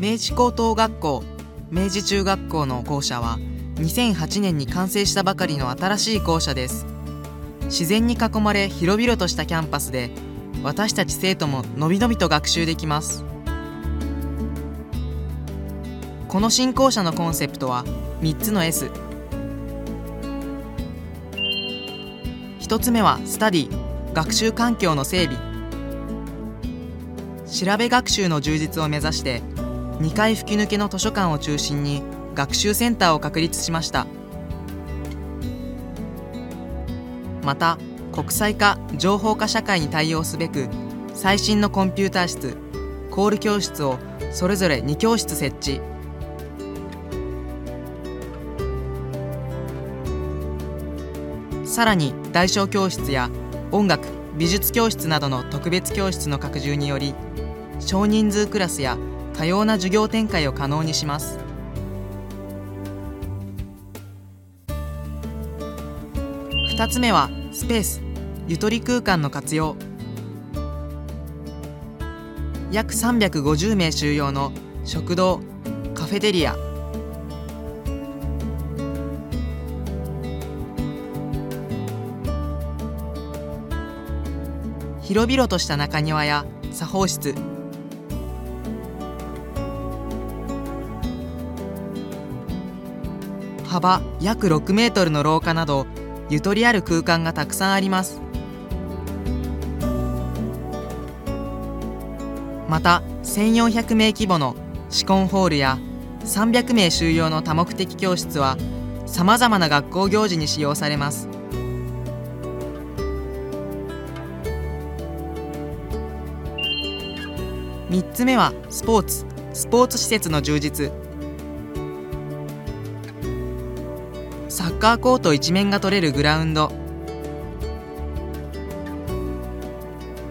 明治高等学校明治中学校の校舎は2008年に完成したばかりの新しい校舎です。自然に囲まれ広々としたキャンパスで私たち生徒ものびのびと学習できます。この新校舎のコンセプトは3つの S 1つ目はスタディ学習環境の整備。調べ学習の充実を目指して2階吹き抜けの図書館を中心に学習センターを確立しました。また国際化情報化社会に対応すべく最新のコンピューター室コール教室をそれぞれ2教室設置。さらに大小教室や音楽美術教室などの特別教室の拡充により少人数クラスや多様な授業展開を可能にします。2つ目はスペース。ゆとり空間の活用。約350名収容の食堂カフェテリア。広々とした中庭や作法室。幅約6メートルの廊下などゆとりある空間がたくさんあります。また1400名規模の試コンホールや300名収容の多目的教室はさまざまな学校行事に使用されます。3つ目はスポーツ。スポーツ施設の充実。サッカーコート一面が取れるグラウンド。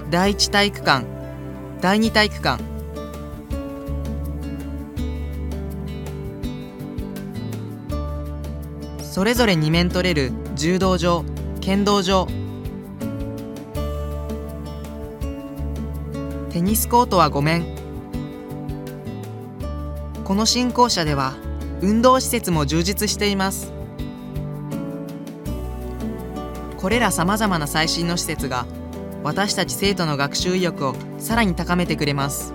第一体育館。第二体育館。それぞれ2面取れる柔道場剣道場。テニスコートは5面。この新校舎では運動施設も充実しています。これらさまざまな最新の施設が私たち生徒の学習意欲をさらに高めてくれます。